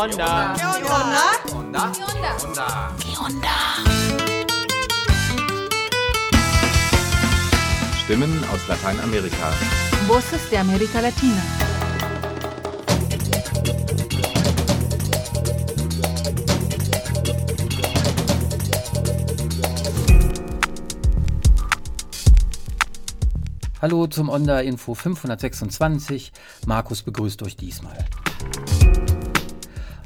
onda? ¿Qué onda? onda? onda? ¿Qué onda? Stimmen aus Lateinamerika. Voces de América Latina. Hallo zum Onda Info 526. Markus begrüßt euch diesmal.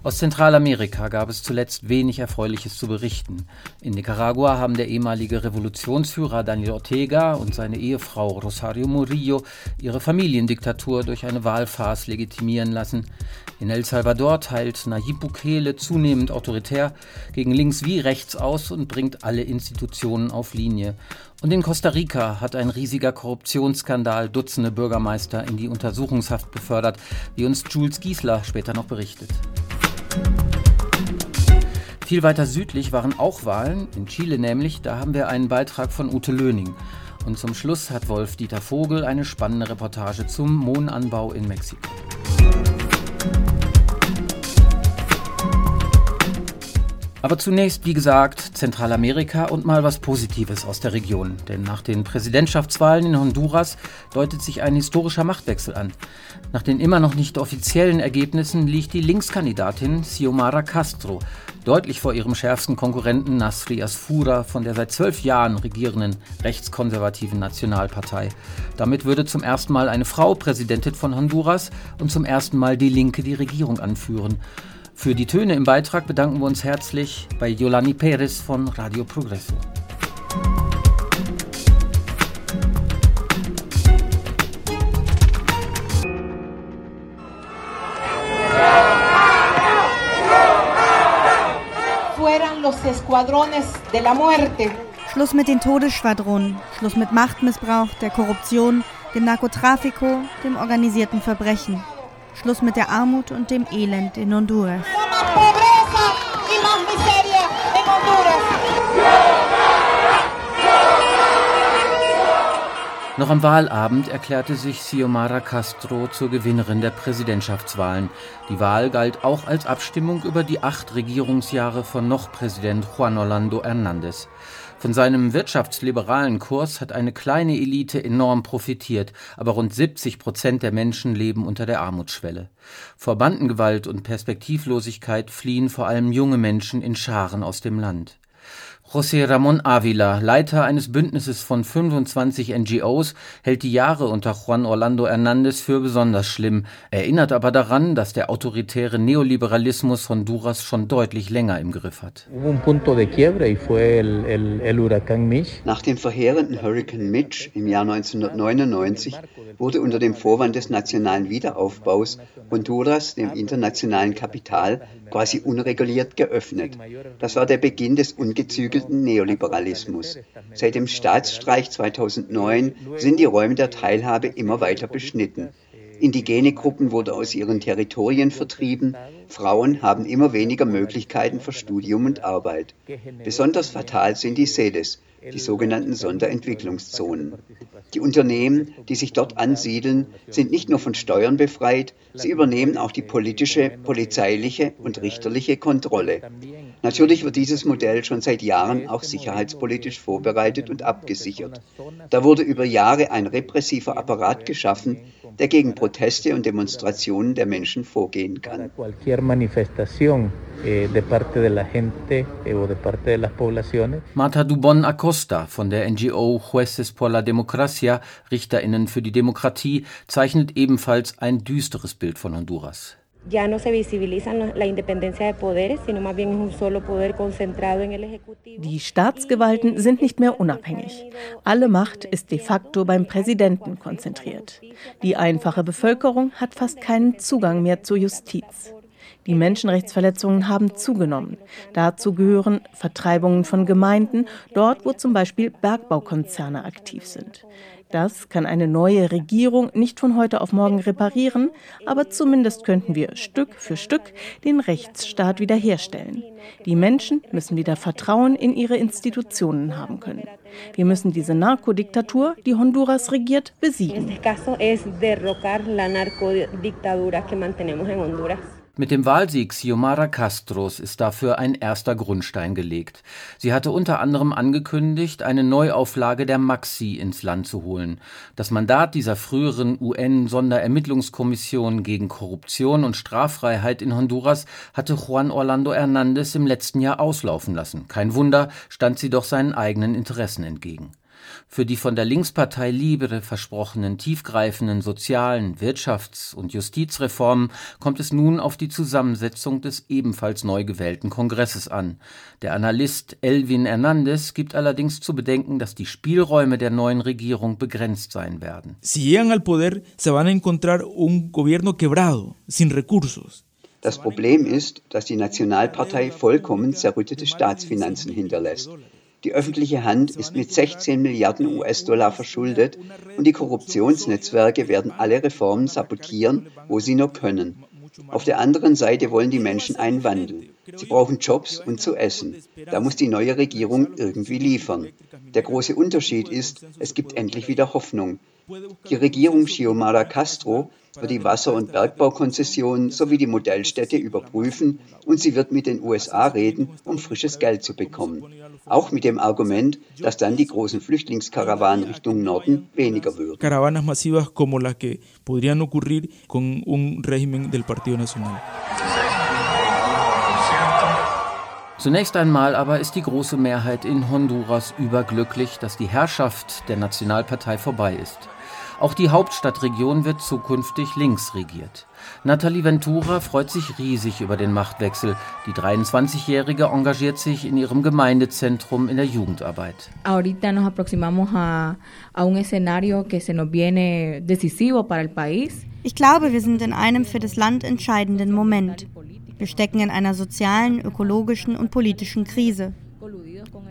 Aus Zentralamerika gab es zuletzt wenig Erfreuliches zu berichten. In Nicaragua haben der ehemalige Revolutionsführer Daniel Ortega und seine Ehefrau Rosario Murillo ihre Familiendiktatur durch eine Wahlfarce legitimieren lassen. In El Salvador teilt Nayib Bukele zunehmend autoritär gegen links wie rechts aus und bringt alle Institutionen auf Linie. Und in Costa Rica hat ein riesiger Korruptionsskandal Dutzende Bürgermeister in die Untersuchungshaft befördert, wie uns Jules Giesler später noch berichtet. Viel weiter südlich waren auch Wahlen, in Chile nämlich, da haben wir einen Beitrag von Ute Löning. Und zum Schluss hat Wolf-Dieter Vogel eine spannende Reportage zum Mohnanbau in Mexiko. Aber zunächst, wie gesagt, Zentralamerika und mal was Positives aus der Region. Denn nach den Präsidentschaftswahlen in Honduras deutet sich ein historischer Machtwechsel an. Nach den immer noch nicht offiziellen Ergebnissen liegt die Linkskandidatin Xiomara Castro deutlich vor ihrem schärfsten Konkurrenten Nasri Asfura von der seit zwölf Jahren regierenden rechtskonservativen Nationalpartei. Damit würde zum ersten Mal eine Frau Präsidentin von Honduras und zum ersten Mal die Linke die Regierung anführen. Für die Töne im Beitrag bedanken wir uns herzlich bei Yolani Perez von Radio Progreso. Schluss mit den Todesschwadronen, Schluss mit Machtmissbrauch, der Korruption, dem Narkotrafiko, dem organisierten Verbrechen. Schluss mit der Armut und dem Elend in Honduras. Noch am Wahlabend erklärte sich Xiomara Castro zur Gewinnerin der Präsidentschaftswahlen. Die Wahl galt auch als Abstimmung über die acht Regierungsjahre von noch Präsident Juan Orlando Hernández. Von seinem wirtschaftsliberalen Kurs hat eine kleine Elite enorm profitiert, aber rund 70 Prozent der Menschen leben unter der Armutsschwelle. Vor Bandengewalt und Perspektivlosigkeit fliehen vor allem junge Menschen in Scharen aus dem Land. José Ramón Ávila, Leiter eines Bündnisses von 25 NGOs, hält die Jahre unter Juan Orlando Hernández für besonders schlimm, erinnert aber daran, dass der autoritäre Neoliberalismus Honduras schon deutlich länger im Griff hat. Nach dem verheerenden Hurrikan Mitch im Jahr 1999 wurde unter dem Vorwand des nationalen Wiederaufbaus Honduras dem internationalen Kapital quasi unreguliert geöffnet. Das war der Beginn des ungezügelten Neoliberalismus. Seit dem Staatsstreich 2009 sind die Räume der Teilhabe immer weiter beschnitten. Indigene Gruppen wurden aus ihren Territorien vertrieben, Frauen haben immer weniger Möglichkeiten für Studium und Arbeit. Besonders fatal sind die SEDES, die sogenannten Sonderentwicklungszonen. Die Unternehmen, die sich dort ansiedeln, sind nicht nur von Steuern befreit, sie übernehmen auch die politische, polizeiliche und richterliche Kontrolle. Natürlich wird dieses Modell schon seit Jahren auch sicherheitspolitisch vorbereitet und abgesichert. Da wurde über Jahre ein repressiver Apparat geschaffen, der gegen Proteste und Demonstrationen der Menschen vorgehen kann. Marta Dubon Acosta von der NGO Jueces por la Democracia, RichterInnen für die Demokratie, zeichnet ebenfalls ein düsteres Bild von Honduras. Ya no se visibilizan la independencia de poderes, sino más bien un solo poder concentrado en el Ejecutivo. Die Staatsgewalten sind nicht mehr unabhängig. Alle Macht ist de facto beim Präsidenten konzentriert. Die einfache Bevölkerung hat fast keinen Zugang mehr zur Justiz. Die Menschenrechtsverletzungen haben zugenommen. Dazu gehören Vertreibungen von Gemeinden, dort wo zum Beispiel Bergbaukonzerne aktiv sind. Das kann eine neue Regierung nicht von heute auf morgen reparieren, aber zumindest könnten wir Stück für Stück den Rechtsstaat wiederherstellen. Die Menschen müssen wieder Vertrauen in ihre Institutionen haben können. Wir müssen diese Narkodiktatur, die Honduras regiert, besiegen. Mit dem Wahlsieg Xiomara Castros ist dafür ein erster Grundstein gelegt. Sie hatte unter anderem angekündigt, eine Neuauflage der Maxi ins Land zu holen. Das Mandat dieser früheren UN-Sonderermittlungskommission gegen Korruption und Straffreiheit in Honduras hatte Juan Orlando Hernández im letzten Jahr auslaufen lassen. Kein Wunder, stand sie doch seinen eigenen Interessen entgegen. Für die von der Linkspartei Libre versprochenen tiefgreifenden sozialen, Wirtschafts- und Justizreformen kommt es nun auf die Zusammensetzung des ebenfalls neu gewählten Kongresses an. Der Analyst Elvin Hernandez gibt allerdings zu bedenken, dass die Spielräume der neuen Regierung begrenzt sein werden. Si llegan al poder, se van a encontrar un gobierno quebrado, sin recursos. Das Problem ist, dass die Nationalpartei vollkommen zerrüttete Staatsfinanzen hinterlässt. Die öffentliche Hand ist mit 16 Milliarden US-Dollar verschuldet und die Korruptionsnetzwerke werden alle Reformen sabotieren, wo sie nur können. Auf der anderen Seite wollen die Menschen einen Wandel. Sie brauchen Jobs und zu essen. Da muss die neue Regierung irgendwie liefern. Der große Unterschied ist, es gibt endlich wieder Hoffnung. Die Regierung Xiomara Castro wird die Wasser- und Bergbaukonzessionen sowie die Modellstädte überprüfen und sie wird mit den USA reden, um frisches Geld zu bekommen. Auch mit dem Argument, dass dann die großen Flüchtlingskarawanen Richtung Norden weniger würden. Caravanas masivas como las que podrían ocurrir con un régimen del Partido Nacional. Zunächst einmal aber ist die große Mehrheit in Honduras überglücklich, dass die Herrschaft der Nationalpartei vorbei ist. Auch die Hauptstadtregion wird zukünftig links regiert. Nathalie Ventura freut sich riesig über den Machtwechsel. Die 23-Jährige engagiert sich in ihrem Gemeindezentrum in der Jugendarbeit. Ahorita nos aproximamos a, a un escenario que se nos viene decisivo para el país. Ich glaube, wir sind in einem für das Land entscheidenden Moment. Wir stecken in einer sozialen, ökologischen und politischen Krise.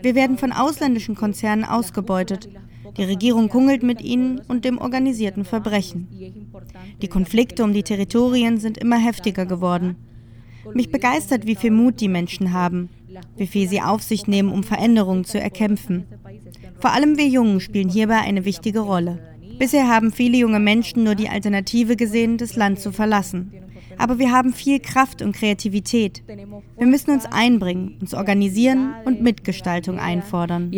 Wir werden von ausländischen Konzernen ausgebeutet. Die Regierung kungelt mit ihnen und dem organisierten Verbrechen. Die Konflikte um die Territorien sind immer heftiger geworden. Mich begeistert, wie viel Mut die Menschen haben, wie viel sie auf sich nehmen, um Veränderungen zu erkämpfen. Vor allem wir Jungen spielen hierbei eine wichtige Rolle. Bisher haben viele junge Menschen nur die Alternative gesehen, das Land zu verlassen. Aber wir haben viel Kraft und Kreativität. Wir müssen uns einbringen, uns organisieren und Mitgestaltung einfordern.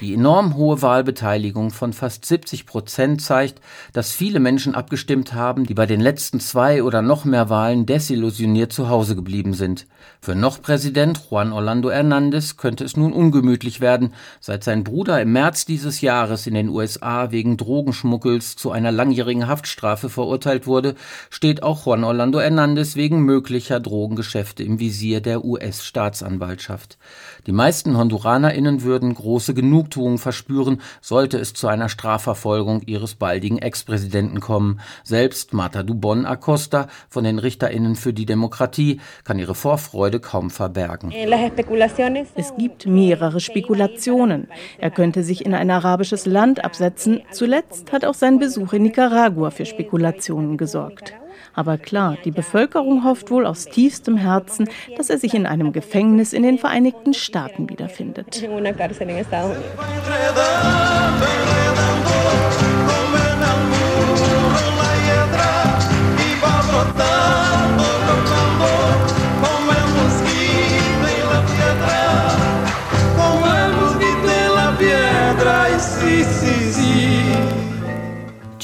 Die enorm hohe Wahlbeteiligung von fast 70 Prozent zeigt, dass viele Menschen abgestimmt haben, die bei den letzten zwei oder noch mehr Wahlen desillusioniert zu Hause geblieben sind. Für noch Präsident Juan Orlando Hernández könnte es nun ungemütlich werden, seit sein Bruder im März dieses Jahres in den USA wegen Drogenschmuggels zu einer langjährigen Haftstrafe verurteilt wurde, steht auch Juan Orlando Hernández wegen möglicher Drogengeschäfte im Visier der US-Staatsanwaltschaft. Die meisten HonduranerInnen würden große Genugtuung verspüren, sollte es zu einer Strafverfolgung ihres baldigen Ex-Präsidenten kommen. Selbst Marta Dubon Acosta von den RichterInnen für die Demokratie kann ihre Vorfreude kaum verbergen. Es gibt mehrere Spekulationen. Er könnte sich in ein arabisches Land absetzen. Zuletzt hat auch sein Besuch in Nicaragua für Spekulationen gesorgt. Aber klar, die Bevölkerung hofft wohl aus tiefstem Herzen, dass er sich in einem Gefängnis in den Vereinigten Staaten wiederfindet.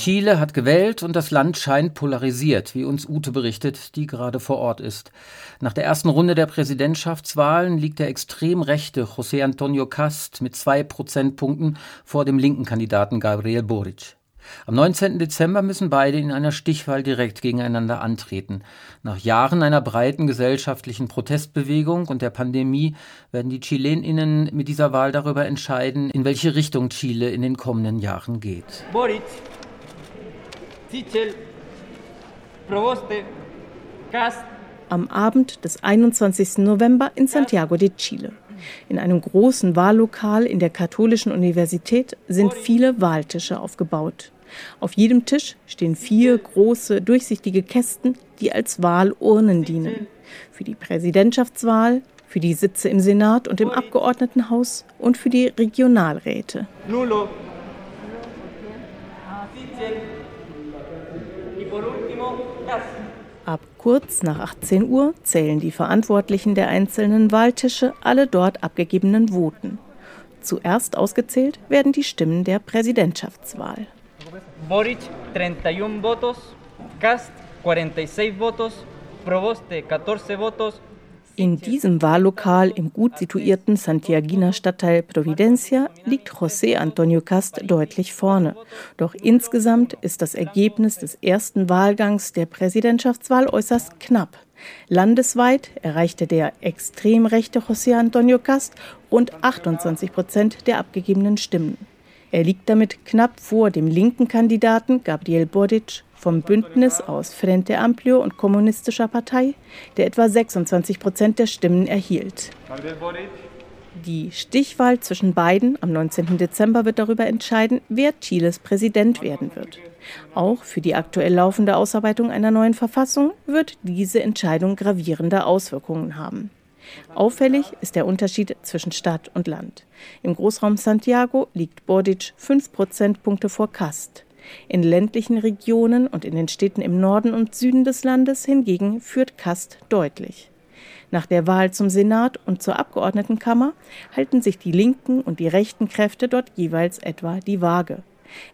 Chile hat gewählt und das Land scheint polarisiert, wie uns Ute berichtet, die gerade vor Ort ist. Nach der ersten Runde der Präsidentschaftswahlen liegt der extrem rechte José Antonio Cast mit zwei Prozentpunkten vor dem linken Kandidaten Gabriel Boric. Am 19. Dezember müssen beide in einer Stichwahl direkt gegeneinander antreten. Nach Jahren einer breiten gesellschaftlichen Protestbewegung und der Pandemie werden die Chileninnen mit dieser Wahl darüber entscheiden, in welche Richtung Chile in den kommenden Jahren geht. Boric, Sichel, Proboste, Cast. Am Abend des 21. November in Santiago de Chile. In einem großen Wahllokal in der Katholischen Universität sind viele Wahltische aufgebaut. Auf jedem Tisch stehen vier große, durchsichtige Kästen, die als Wahlurnen dienen. Für die Präsidentschaftswahl, für die Sitze im Senat und im Abgeordnetenhaus und für die Regionalräte. Nulo. Ab kurz nach 18 Uhr zählen die Verantwortlichen der einzelnen Wahltische alle dort abgegebenen Voten. Zuerst ausgezählt werden die Stimmen der Präsidentschaftswahl. Boric 31 votos, Cast 46 votos, Proboste 14 votos, in diesem Wahllokal im gut situierten Santiaguiner Stadtteil Providencia liegt José Antonio Cast deutlich vorne. Doch insgesamt ist das Ergebnis des ersten Wahlgangs der Präsidentschaftswahl äußerst knapp. Landesweit erreichte der extrem rechte José Antonio Cast rund 28 Prozent der abgegebenen Stimmen. Er liegt damit knapp vor dem linken Kandidaten Gabriel Boric vom Bündnis aus Frente Amplio und Kommunistischer Partei, der etwa 26 Prozent der Stimmen erhielt. Die Stichwahl zwischen beiden am 19. Dezember wird darüber entscheiden, wer Chiles Präsident werden wird. Auch für die aktuell laufende Ausarbeitung einer neuen Verfassung wird diese Entscheidung gravierende Auswirkungen haben. Auffällig ist der Unterschied zwischen Stadt und Land. Im Großraum Santiago liegt Boric fünf Prozentpunkte vor Cast. In ländlichen Regionen und in den Städten im Norden und Süden des Landes hingegen führt Kast deutlich. Nach der Wahl zum Senat und zur Abgeordnetenkammer halten sich die linken und die rechten Kräfte dort jeweils etwa die Waage.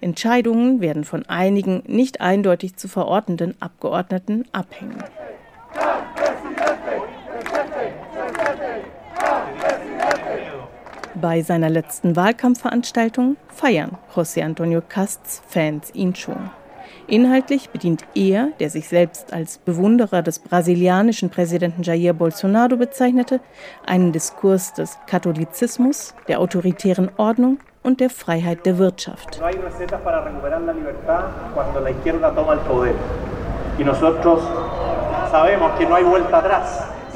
Entscheidungen werden von einigen nicht eindeutig zu verordnenden Abgeordneten abhängen. Bei seiner letzten Wahlkampfveranstaltung feiern José Antonio Casts Fans ihn schon. Inhaltlich bedient er, der sich selbst als Bewunderer des brasilianischen Präsidenten Jair Bolsonaro bezeichnete, einen Diskurs des Katholizismus, der autoritären Ordnung und der Freiheit der Wirtschaft.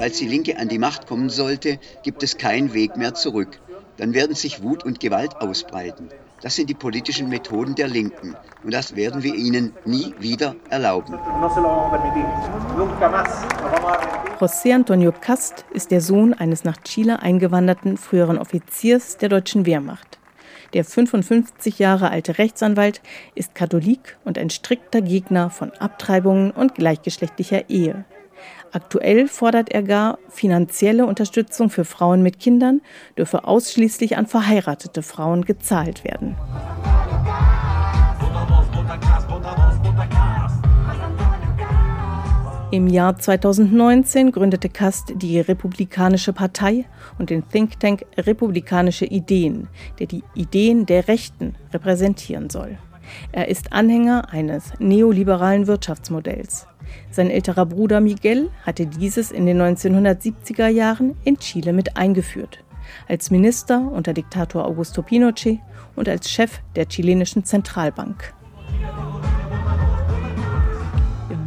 Als die Linke an die Macht kommen sollte, gibt es keinen Weg mehr zurück dann werden sich Wut und Gewalt ausbreiten. Das sind die politischen Methoden der Linken und das werden wir ihnen nie wieder erlauben. José Antonio Cast ist der Sohn eines nach Chile eingewanderten früheren Offiziers der deutschen Wehrmacht. Der 55 Jahre alte Rechtsanwalt ist Katholik und ein strikter Gegner von Abtreibungen und gleichgeschlechtlicher Ehe. Aktuell fordert er gar, finanzielle Unterstützung für Frauen mit Kindern dürfe ausschließlich an verheiratete Frauen gezahlt werden. Im Jahr 2019 gründete Kast die Republikanische Partei und den Think Tank Republikanische Ideen, der die Ideen der Rechten repräsentieren soll. Er ist Anhänger eines neoliberalen Wirtschaftsmodells. Sein älterer Bruder Miguel hatte dieses in den 1970er Jahren in Chile mit eingeführt, als Minister unter Diktator Augusto Pinochet und als Chef der chilenischen Zentralbank.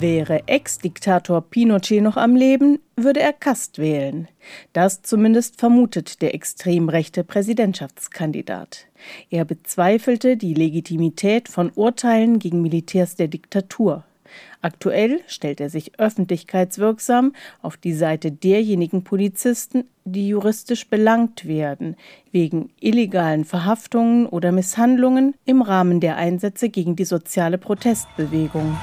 Wäre Ex-Diktator Pinochet noch am Leben, würde er Kast wählen. Das zumindest vermutet der extrem rechte Präsidentschaftskandidat. Er bezweifelte die Legitimität von Urteilen gegen Militärs der Diktatur. Aktuell stellt er sich öffentlichkeitswirksam auf die Seite derjenigen Polizisten, die juristisch belangt werden, wegen illegalen Verhaftungen oder Misshandlungen im Rahmen der Einsätze gegen die soziale Protestbewegung.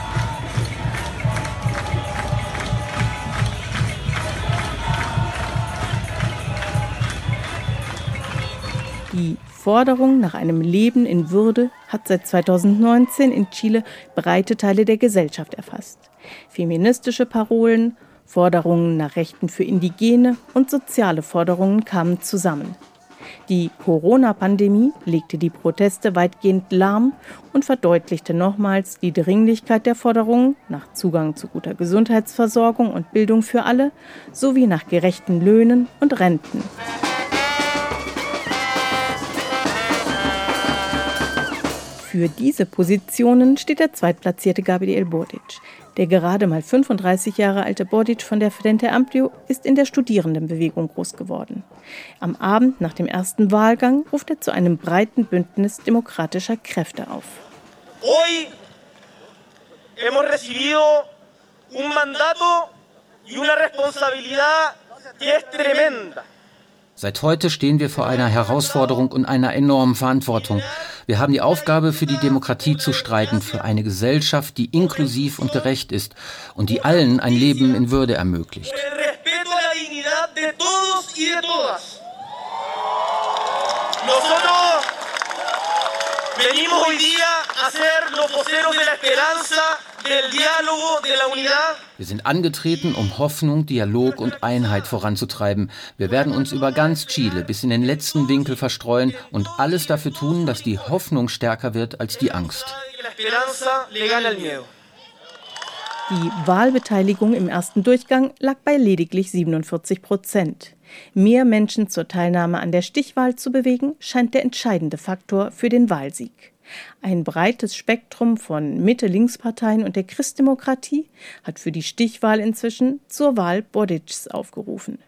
Die Forderung nach einem Leben in Würde hat seit 2019 in Chile breite Teile der Gesellschaft erfasst. Feministische Parolen, Forderungen nach Rechten für Indigene und soziale Forderungen kamen zusammen. Die Corona-Pandemie legte die Proteste weitgehend lahm und verdeutlichte nochmals die Dringlichkeit der Forderungen nach Zugang zu guter Gesundheitsversorgung und Bildung für alle sowie nach gerechten Löhnen und Renten. Für diese Positionen steht der zweitplatzierte Gabriel Boric. Der gerade mal 35 Jahre alte Boric von der Frente Amplio ist in der Studierendenbewegung groß geworden. Am Abend nach dem ersten Wahlgang ruft er zu einem breiten Bündnis demokratischer Kräfte auf. Hoy hemos recibido un mandato y una responsabilidad que es tremenda. Seit heute stehen wir vor einer Herausforderung und einer enormen Verantwortung. Wir haben die Aufgabe, für die Demokratie zu streiten, für eine Gesellschaft, die inklusiv und gerecht ist und die allen ein Leben in Würde ermöglicht. Venimos hoy día a ser los voceros de la esperanza, Wir sind angetreten, um Hoffnung, Dialog und Einheit voranzutreiben. Wir werden uns über ganz Chile bis in den letzten Winkel verstreuen und alles dafür tun, dass die Hoffnung stärker wird als die Angst. Die Wahlbeteiligung im ersten Durchgang lag bei lediglich 47 Prozent. Mehr Menschen zur Teilnahme an der Stichwahl zu bewegen, scheint der entscheidende Faktor für den Wahlsieg. Ein breites Spektrum von Mitte-Links-Parteien und der Christdemokratie hat für die Stichwahl inzwischen zur Wahl Bodics aufgerufen.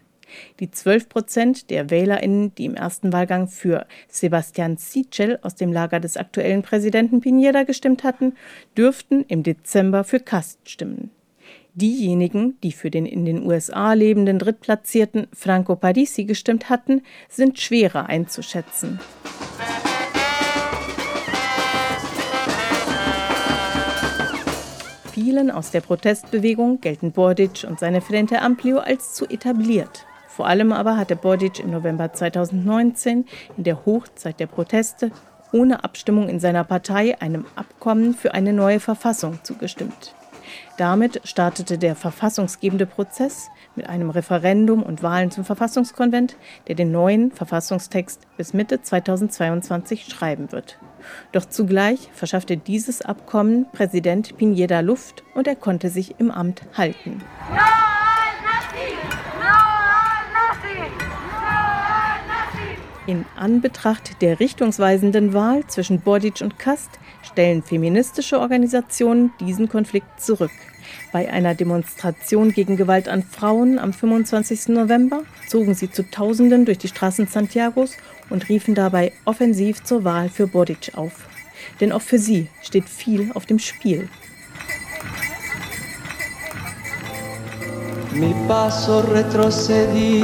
Die 12 Prozent der WählerInnen, die im ersten Wahlgang für Sebastian Sichel aus dem Lager des aktuellen Präsidenten Pineda gestimmt hatten, dürften im Dezember für Kast stimmen. Diejenigen, die für den in den USA lebenden Drittplatzierten Franco Parisi gestimmt hatten, sind schwerer einzuschätzen. Vielen aus der Protestbewegung gelten Bordic und seine Frente Amplio als zu etabliert. Vor allem aber hatte Bodic im November 2019 in der Hochzeit der Proteste ohne Abstimmung in seiner Partei einem Abkommen für eine neue Verfassung zugestimmt. Damit startete der verfassungsgebende Prozess mit einem Referendum und Wahlen zum Verfassungskonvent, der den neuen Verfassungstext bis Mitte 2022 schreiben wird. Doch zugleich verschaffte dieses Abkommen Präsident Pineda Luft und er konnte sich im Amt halten. In Anbetracht der richtungsweisenden Wahl zwischen Bodic und Kast stellen feministische Organisationen diesen Konflikt zurück. Bei einer Demonstration gegen Gewalt an Frauen am 25. November zogen sie zu Tausenden durch die Straßen Santiagos und riefen dabei offensiv zur Wahl für Bodic auf. Denn auch für sie steht viel auf dem Spiel. Mi paso retrocedido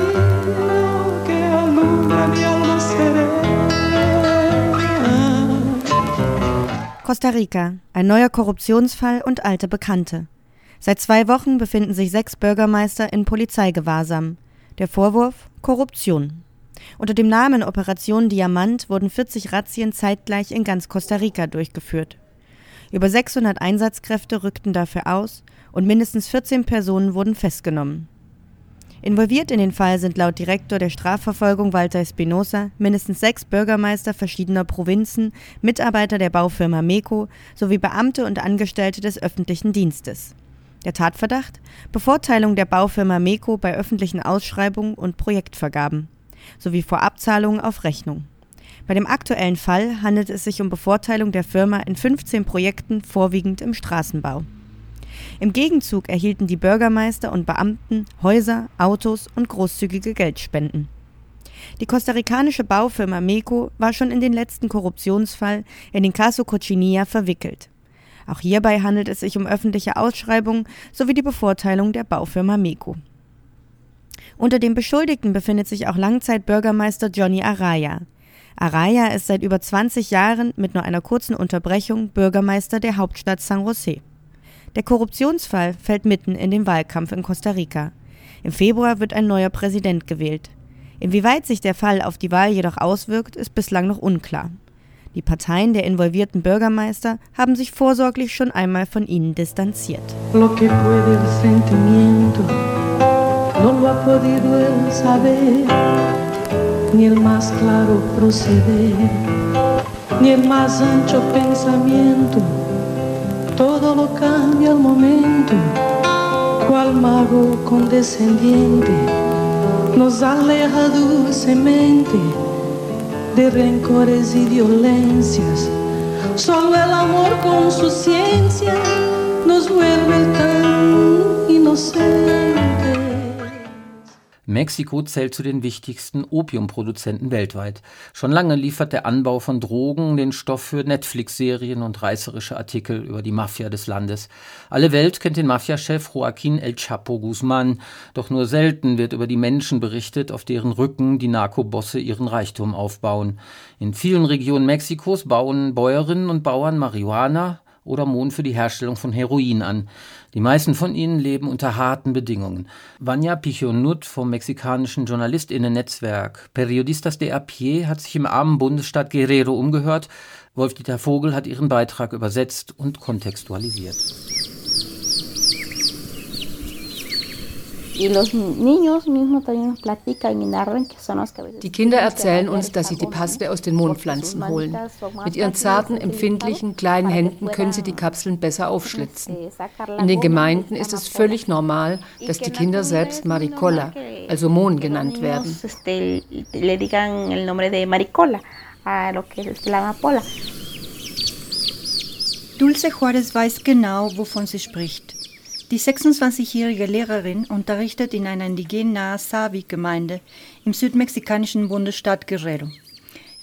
Costa Rica, ein neuer Korruptionsfall und alte Bekannte. Seit zwei Wochen befinden sich sechs Bürgermeister in Polizeigewahrsam. Der Vorwurf Korruption. Unter dem Namen Operation Diamant wurden 40 Razzien zeitgleich in ganz Costa Rica durchgeführt. Über 600 Einsatzkräfte rückten dafür aus und mindestens 14 Personen wurden festgenommen. Involviert in den Fall sind laut Direktor der Strafverfolgung Walter Espinosa mindestens sechs Bürgermeister verschiedener Provinzen, Mitarbeiter der Baufirma MECO sowie Beamte und Angestellte des öffentlichen Dienstes. Der Tatverdacht? Bevorteilung der Baufirma MECO bei öffentlichen Ausschreibungen und Projektvergaben sowie Vorabzahlungen auf Rechnung. Bei dem aktuellen Fall handelt es sich um Bevorteilung der Firma in 15 Projekten, vorwiegend im Straßenbau. Im Gegenzug erhielten die Bürgermeister und Beamten Häuser, Autos und großzügige Geldspenden. Die kostarikanische Baufirma MECO war schon in den letzten Korruptionsfall in den Caso Cochinilla verwickelt. Auch hierbei handelt es sich um öffentliche Ausschreibungen sowie die Bevorteilung der Baufirma MECO. Unter den Beschuldigten befindet sich auch Langzeitbürgermeister Johnny Araya. Araya ist seit über 20 Jahren mit nur einer kurzen Unterbrechung Bürgermeister der Hauptstadt San José. Der Korruptionsfall fällt mitten in den Wahlkampf in Costa Rica. Im Februar wird ein neuer Präsident gewählt. Inwieweit sich der Fall auf die Wahl jedoch auswirkt, ist bislang noch unklar. Die Parteien der involvierten Bürgermeister haben sich vorsorglich schon einmal von ihnen distanziert. todo lo cambia al momento, cual mago condescendiente nos aleja dulcemente de rencores y violencias. Solo el amor con su ciencia nos vuelve tan inocentes. Mexiko zählt zu den wichtigsten Opiumproduzenten weltweit. Schon lange liefert der Anbau von Drogen den Stoff für Netflix-Serien und reißerische Artikel über die Mafia des Landes. Alle Welt kennt den Mafiachef Joaquín El Chapo Guzmán, doch nur selten wird über die Menschen berichtet, auf deren Rücken die Narkobosse ihren Reichtum aufbauen. In vielen Regionen Mexikos bauen Bäuerinnen und Bauern Marihuana, oder Mohn für die Herstellung von Heroin an. Die meisten von ihnen leben unter harten Bedingungen. Vanya Pichonut vom mexikanischen Journalistinnen-Netzwerk Periodistas de a pie hat sich im armen Bundesstaat Guerrero umgehört. Wolf-Dieter Vogel hat ihren Beitrag übersetzt und kontextualisiert. Die Kinder erzählen uns, dass sie die Paste aus den Mondpflanzen holen. Mit ihren zarten, empfindlichen, kleinen Händen können sie die Kapseln besser aufschlitzen. In den Gemeinden ist es völlig normal, dass die Kinder selbst Maricola, also Mohn genannt werden. Dulce Juarez weiß genau, wovon sie spricht. Die 26-jährige Lehrerin unterrichtet in einer indigenahen Savi-Gemeinde im südmexikanischen Bundesstaat Guerrero.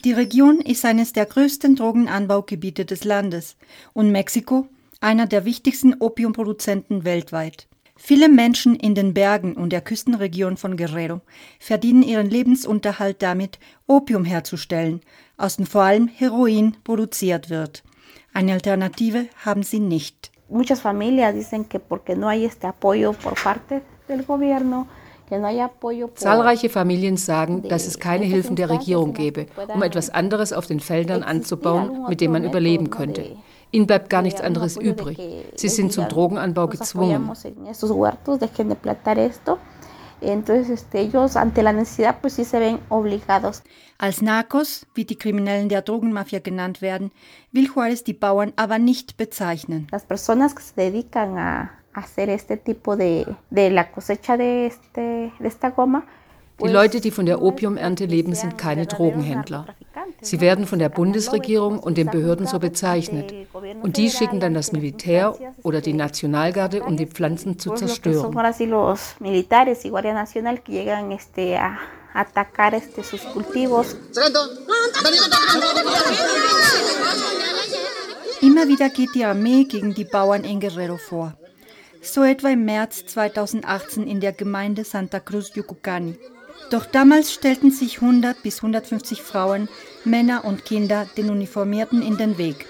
Die Region ist eines der größten Drogenanbaugebiete des Landes und Mexiko einer der wichtigsten Opiumproduzenten weltweit. Viele Menschen in den Bergen und der Küstenregion von Guerrero verdienen ihren Lebensunterhalt damit, Opium herzustellen, aus dem vor allem Heroin produziert wird. Eine Alternative haben sie nicht. Muchas familias dicen que porque no hay este apoyo por parte del gobierno, Zahlreiche Familien sagen, dass es keine Hilfen der Regierung gäbe, um etwas anderes auf den Feldern anzubauen, mit dem man überleben könnte. Ihnen bleibt gar nichts anderes übrig. Sie sind zum Drogenanbau gezwungen. Entonces, este, ellos ante la necesidad, pues sí se ven obligados. Als Narcos, wie die Kriminellen der Drogenmafia genannt werden, will Juárez die Bauern aber nicht bezeichnen. Las personas que se dedican a hacer este tipo de, de la cosecha de, este, de esta goma, die Leute, die von der Opiumernte leben, sind keine Drogenhändler. Sie werden von der Bundesregierung und den Behörden so bezeichnet. Und die schicken dann das Militär oder die Nationalgarde, um die Pflanzen zu zerstören. Immer wieder geht die Armee gegen die Bauern in Guerrero vor. So etwa im März 2018 in der Gemeinde Santa Cruz Yucucani. Doch damals stellten sich 100 bis 150 Frauen, Männer und Kinder den Uniformierten in den Weg.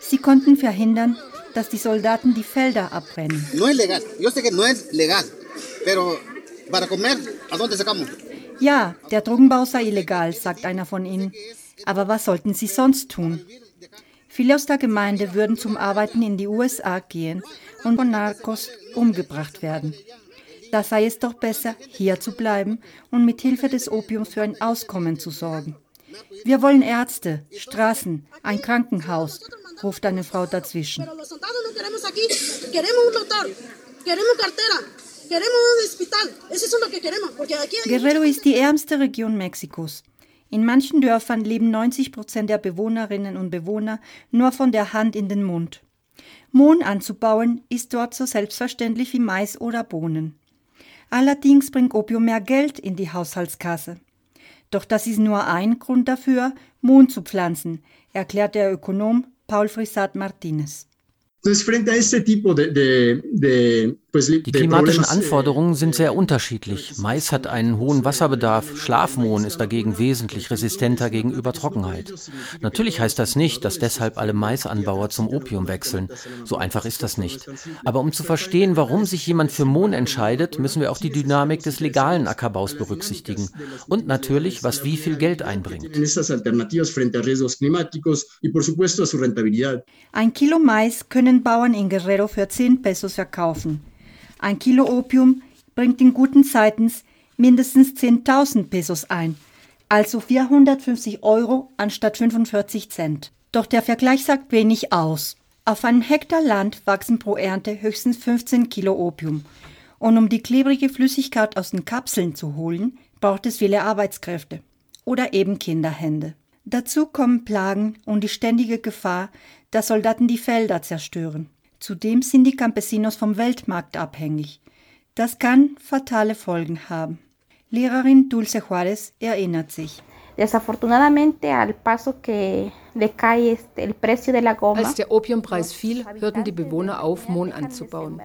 Sie konnten verhindern, dass die Soldaten die Felder abbrennen. Ja, der Drogenbau sei illegal, sagt einer von ihnen. Aber was sollten sie sonst tun? Viele aus der Gemeinde würden zum Arbeiten in die USA gehen und von Narcos umgebracht werden. Da sei es doch besser, hier zu bleiben und mit Hilfe des Opiums für ein Auskommen zu sorgen. Wir wollen Ärzte, Straßen, ein Krankenhaus, ruft eine Frau dazwischen. Guerrero ist die ärmste Region Mexikos. In manchen Dörfern leben 90 Prozent der Bewohnerinnen und Bewohner nur von der Hand in den Mund. Mohn anzubauen ist dort so selbstverständlich wie Mais oder Bohnen. Allerdings bringt Opium mehr Geld in die Haushaltskasse. Doch das ist nur ein Grund dafür, Mohn zu pflanzen, erklärt der Ökonom Paul Frisat Martinez. Die klimatischen Anforderungen sind sehr unterschiedlich. Mais hat einen hohen Wasserbedarf, Schlafmohn ist dagegen wesentlich resistenter gegenüber Trockenheit. Natürlich heißt das nicht, dass deshalb alle Maisanbauer zum Opium wechseln. So einfach ist das nicht. Aber um zu verstehen, warum sich jemand für Mohn entscheidet, müssen wir auch die Dynamik des legalen Ackerbaus berücksichtigen. Und natürlich, was wie viel Geld einbringt. Ein Kilo Mais können Bauern in Guerrero für 10 Pesos verkaufen. Ein Kilo Opium bringt in guten Zeiten mindestens 10.000 Pesos ein, also 450 Euro anstatt 45 Cent. Doch der Vergleich sagt wenig aus. Auf einem Hektar Land wachsen pro Ernte höchstens 15 Kilo Opium. Und um die klebrige Flüssigkeit aus den Kapseln zu holen, braucht es viele Arbeitskräfte oder eben Kinderhände. Dazu kommen Plagen und die ständige Gefahr, dass Soldaten die Felder zerstören. Zudem sind die Campesinos vom Weltmarkt abhängig. Das kann fatale Folgen haben. Lehrerin Dulce Juárez erinnert sich. Desafortunadamente, al paso que decae el precio de la goma. Als der Opiumpreis fiel, hörten die Bewohner auf, Mohn anzubauen.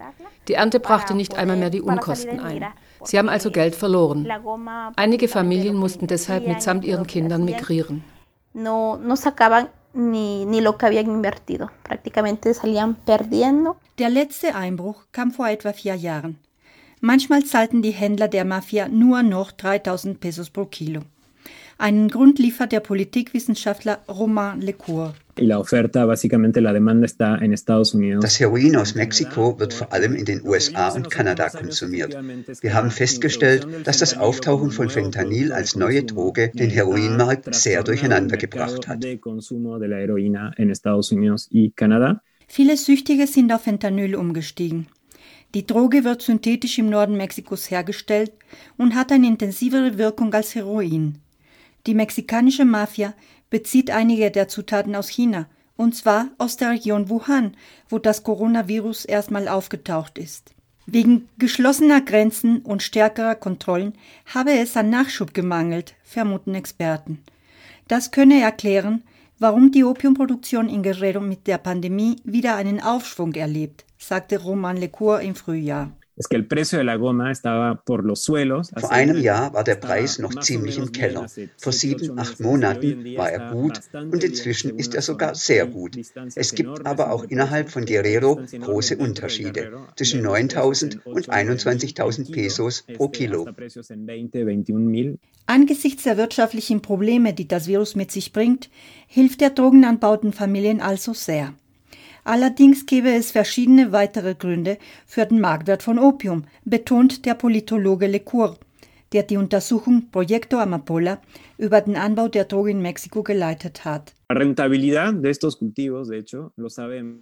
Die Ernte brachte nicht einmal mehr die Unkosten ein. Sie haben also Geld verloren. Einige Familien mussten deshalb mitsamt ihren Kindern migrieren. No, no sacaban ni, ni lo que habían invertido. Prácticamente salían perdiendo. Der letzte Einbruch kam vor etwa vier Jahren. Manchmal zahlten die Händler der Mafia nur noch 3000 Pesos pro Kilo. Einen Grund liefert der Politikwissenschaftler Romain Lecour. Das Heroin aus Mexiko wird vor allem in den USA und Kanada konsumiert. Wir haben festgestellt, dass das Auftauchen von Fentanyl als neue Droge den Heroinmarkt sehr durcheinander gebracht hat. Viele Süchtige sind auf Fentanyl umgestiegen. Die Droge wird synthetisch im Norden Mexikos hergestellt und hat eine intensivere Wirkung als Heroin. Die mexikanische Mafia bezieht einige der Zutaten aus China, und zwar aus der Region Wuhan, wo das Coronavirus erstmal aufgetaucht ist. Wegen geschlossener Grenzen und stärkerer Kontrollen habe es an Nachschub gemangelt, vermuten Experten. Das könne erklären, warum die Opiumproduktion in Guerrero mit der Pandemie wieder einen Aufschwung erlebt, sagte Roman Lecour im Frühjahr. Vor einem Jahr war der Preis noch ziemlich im Keller. Vor sieben, acht Monaten war er gut und inzwischen ist er sogar sehr gut. Es gibt aber auch innerhalb von Guerrero große Unterschiede zwischen 9.000 und 21.000 Pesos pro Kilo. Angesichts der wirtschaftlichen Probleme, die das Virus mit sich bringt, hilft der drogenanbauten Familien also sehr. Allerdings gäbe es verschiedene weitere Gründe für den Marktwert von Opium, betont der Politologe Lecour, der die Untersuchung Proyecto Amapola über den Anbau der Droge in Mexiko geleitet hat.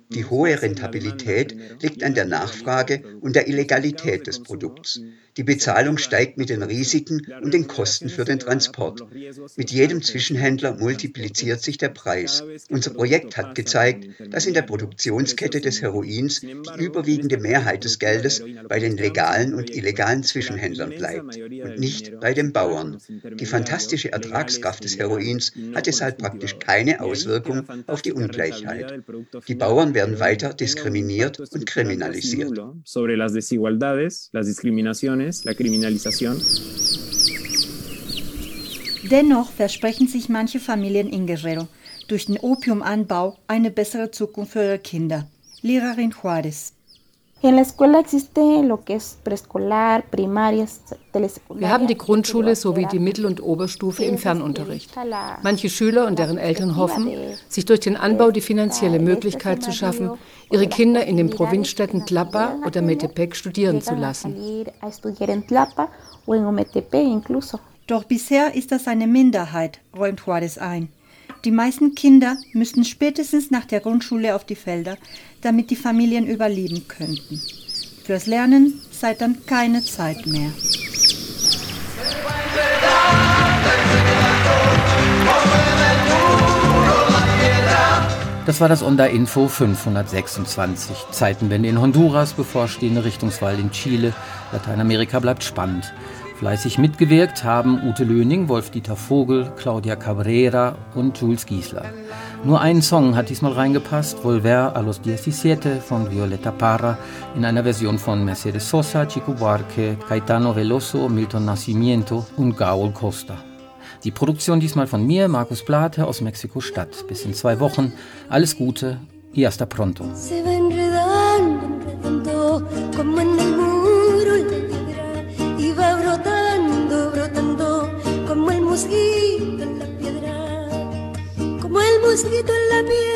Die hohe Rentabilität liegt an der Nachfrage und der Illegalität des Produkts. Die Bezahlung steigt mit den Risiken und den Kosten für den Transport. Mit jedem Zwischenhändler multipliziert sich der Preis. Unser Projekt hat gezeigt, dass in der Produktionskette des Heroins die überwiegende Mehrheit des Geldes bei den legalen und illegalen Zwischenhändlern bleibt und nicht bei den Bauern. Die fantastische Ertragskraft des Heroins hat deshalb praktisch keine Auswirkung auf die Ungleichheit. Die Bauern werden weiter diskriminiert und kriminalisiert. Dennoch versprechen sich manche Familien in Guerrero durch den Opiumanbau eine bessere Zukunft für ihre Kinder. Lehrerin Juárez. Wir haben die Grundschule sowie die Mittel- und Oberstufe im Fernunterricht. Manche Schüler und deren Eltern hoffen, sich durch den Anbau die finanzielle Möglichkeit zu schaffen, ihre Kinder in den Provinzstädten Tlapa oder Metepec studieren zu lassen. Doch bisher ist das eine Minderheit, räumt Juarez ein. Die meisten Kinder müssten spätestens nach der Grundschule auf die Felder, damit die Familien überleben könnten. Fürs Lernen sei dann keine Zeit mehr. Das war das Onda Info 526. Zeitenwende in Honduras, bevorstehende Richtungswahl in Chile. Lateinamerika bleibt spannend. Fleißig mitgewirkt haben Ute Löning, Wolf-Dieter Vogel, Claudia Cabrera und Jules Giesler. Nur ein Song hat diesmal reingepasst, Volver a los 17 von Violeta Parra in einer Version von Mercedes Sosa, Chico Buarque, Caetano Veloso, Milton Nascimento und Gaul Costa. Die Produktion diesmal von mir, Markus Blate aus Mexiko-Stadt. Bis in zwei Wochen. Alles Gute y hasta pronto. Mosquito en la piel